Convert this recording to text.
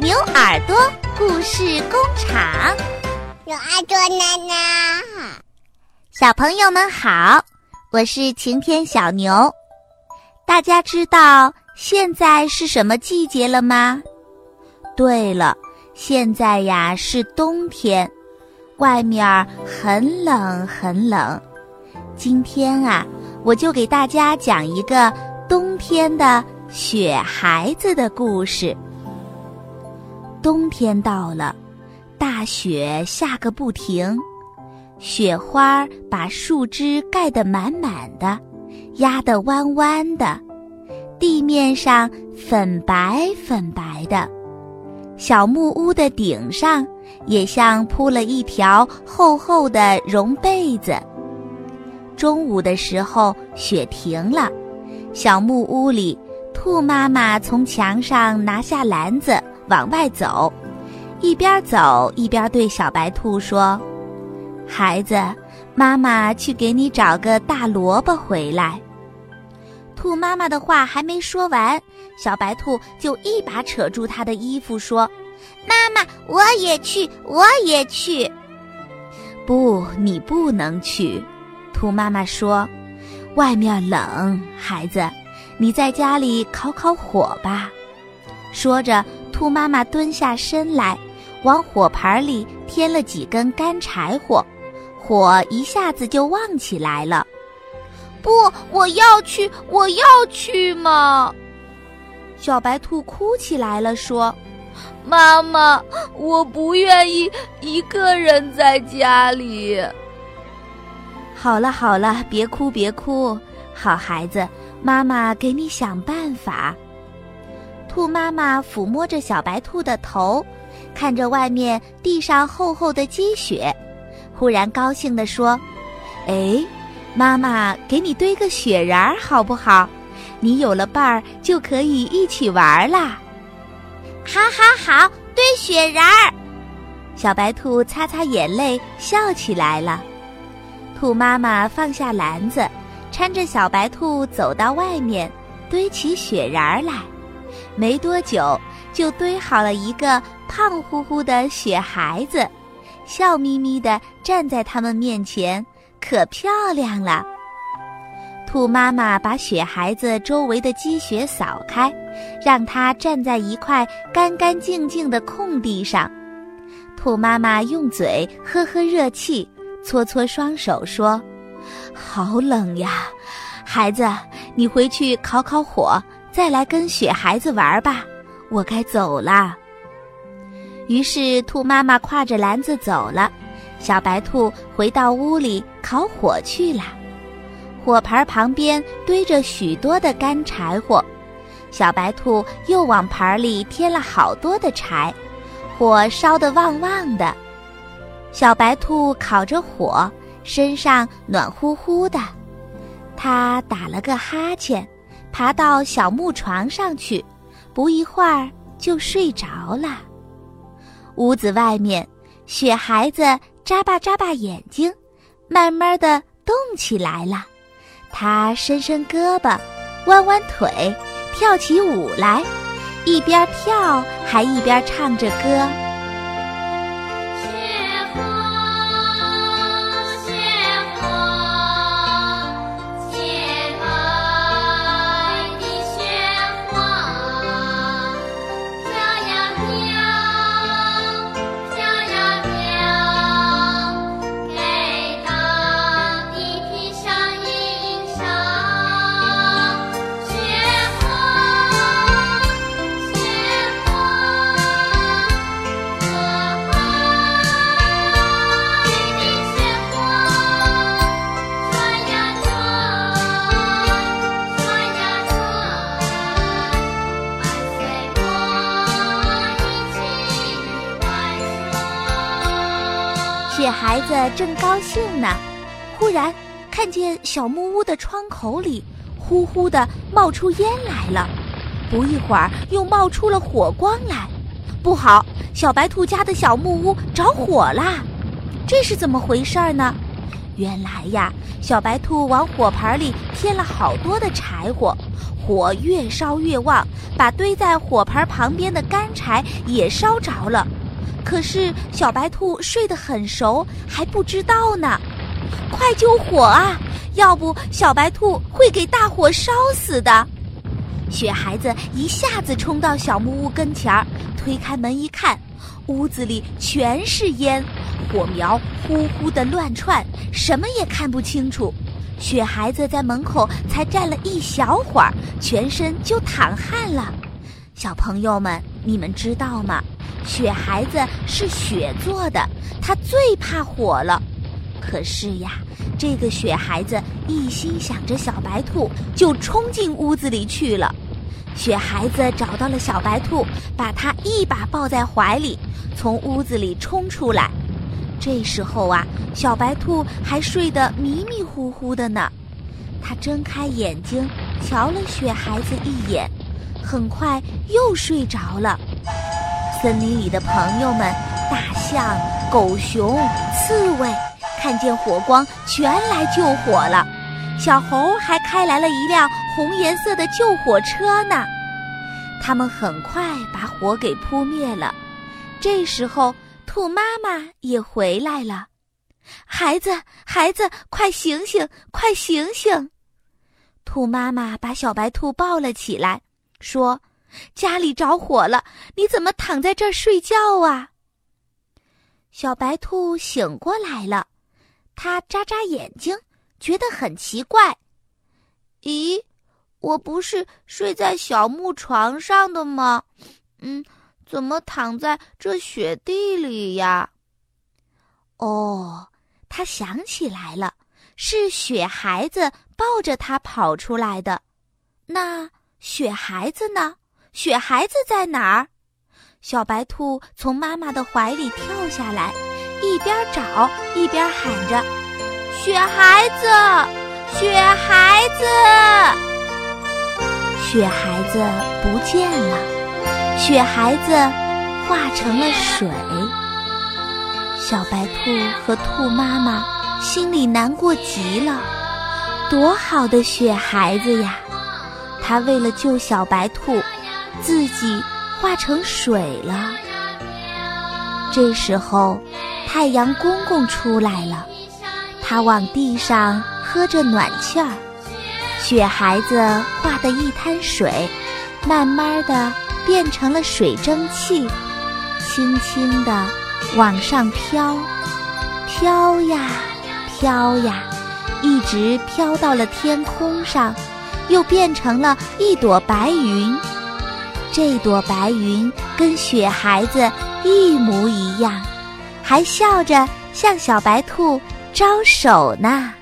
牛耳朵故事工厂，牛耳朵奶奶，小朋友们好，我是晴天小牛。大家知道现在是什么季节了吗？对了，现在呀是冬天，外面很冷很冷。今天啊，我就给大家讲一个冬天的雪孩子的故事。冬天到了，大雪下个不停，雪花把树枝盖得满满的，压得弯弯的，地面上粉白粉白的，小木屋的顶上也像铺了一条厚厚的绒被子。中午的时候，雪停了，小木屋里，兔妈妈从墙上拿下篮子。往外走，一边走一边对小白兔说：“孩子，妈妈去给你找个大萝卜回来。”兔妈妈的话还没说完，小白兔就一把扯住她的衣服说：“妈妈，我也去，我也去。”不，你不能去。兔妈妈说：“外面冷，孩子，你在家里烤烤火吧。”说着。兔妈妈蹲下身来，往火盆里添了几根干柴火，火一下子就旺起来了。不，我要去，我要去嘛！小白兔哭起来了，说：“妈妈，我不愿意一个人在家里。”好了好了，别哭别哭，好孩子，妈妈给你想办法。兔妈妈抚摸着小白兔的头，看着外面地上厚厚的积雪，忽然高兴地说：“哎，妈妈给你堆个雪人儿好不好？你有了伴儿就可以一起玩啦。”“好，好，好，堆雪人儿。”小白兔擦擦眼泪，笑起来了。兔妈妈放下篮子，搀着小白兔走到外面，堆起雪人儿来。没多久，就堆好了一个胖乎乎的雪孩子，笑眯眯地站在他们面前，可漂亮了。兔妈妈把雪孩子周围的积雪扫开，让他站在一块干干净净的空地上。兔妈妈用嘴呵呵热气，搓搓双手说：“好冷呀，孩子，你回去烤烤火。”再来跟雪孩子玩吧，我该走了。于是兔妈妈挎着篮子走了，小白兔回到屋里烤火去了。火盆旁边堆着许多的干柴火，小白兔又往盆里添了好多的柴，火烧得旺旺的。小白兔烤着火，身上暖乎乎的，他打了个哈欠。爬到小木床上去，不一会儿就睡着了。屋子外面，雪孩子眨巴眨巴眼睛，慢慢的动起来了。他伸伸胳膊，弯弯腿，跳起舞来，一边跳还一边唱着歌。孩子正高兴呢，忽然看见小木屋的窗口里呼呼的冒出烟来了，不一会儿又冒出了火光来。不好，小白兔家的小木屋着火啦！这是怎么回事呢？原来呀，小白兔往火盆里添了好多的柴火，火越烧越旺，把堆在火盆旁边的干柴也烧着了。可是小白兔睡得很熟，还不知道呢。快救火啊！要不小白兔会给大火烧死的。雪孩子一下子冲到小木屋跟前儿，推开门一看，屋子里全是烟，火苗呼呼的乱窜，什么也看不清楚。雪孩子在门口才站了一小会儿，全身就淌汗了。小朋友们，你们知道吗？雪孩子是雪做的，它最怕火了。可是呀，这个雪孩子一心想着小白兔，就冲进屋子里去了。雪孩子找到了小白兔，把它一把抱在怀里，从屋子里冲出来。这时候啊，小白兔还睡得迷迷糊糊的呢。它睁开眼睛，瞧了雪孩子一眼，很快又睡着了。森林里的朋友们，大象、狗熊、刺猬，看见火光，全来救火了。小猴还开来了一辆红颜色的救火车呢。他们很快把火给扑灭了。这时候。兔妈妈也回来了，孩子，孩子，快醒醒，快醒醒！兔妈妈把小白兔抱了起来，说：“家里着火了，你怎么躺在这儿睡觉啊？”小白兔醒过来了，它眨眨眼睛，觉得很奇怪：“咦，我不是睡在小木床上的吗？嗯。”怎么躺在这雪地里呀？哦，他想起来了，是雪孩子抱着他跑出来的。那雪孩子呢？雪孩子在哪儿？小白兔从妈妈的怀里跳下来，一边找一边喊着：“雪孩子，雪孩子！”雪孩子不见了。雪孩子化成了水，小白兔和兔妈妈心里难过极了。多好的雪孩子呀！他为了救小白兔，自己化成水了。这时候，太阳公公出来了，他往地上喝着暖气儿。雪孩子化的一滩水，慢慢的。变成了水蒸气，轻轻地往上飘，飘呀飘呀，一直飘到了天空上，又变成了一朵白云。这朵白云跟雪孩子一模一样，还笑着向小白兔招手呢。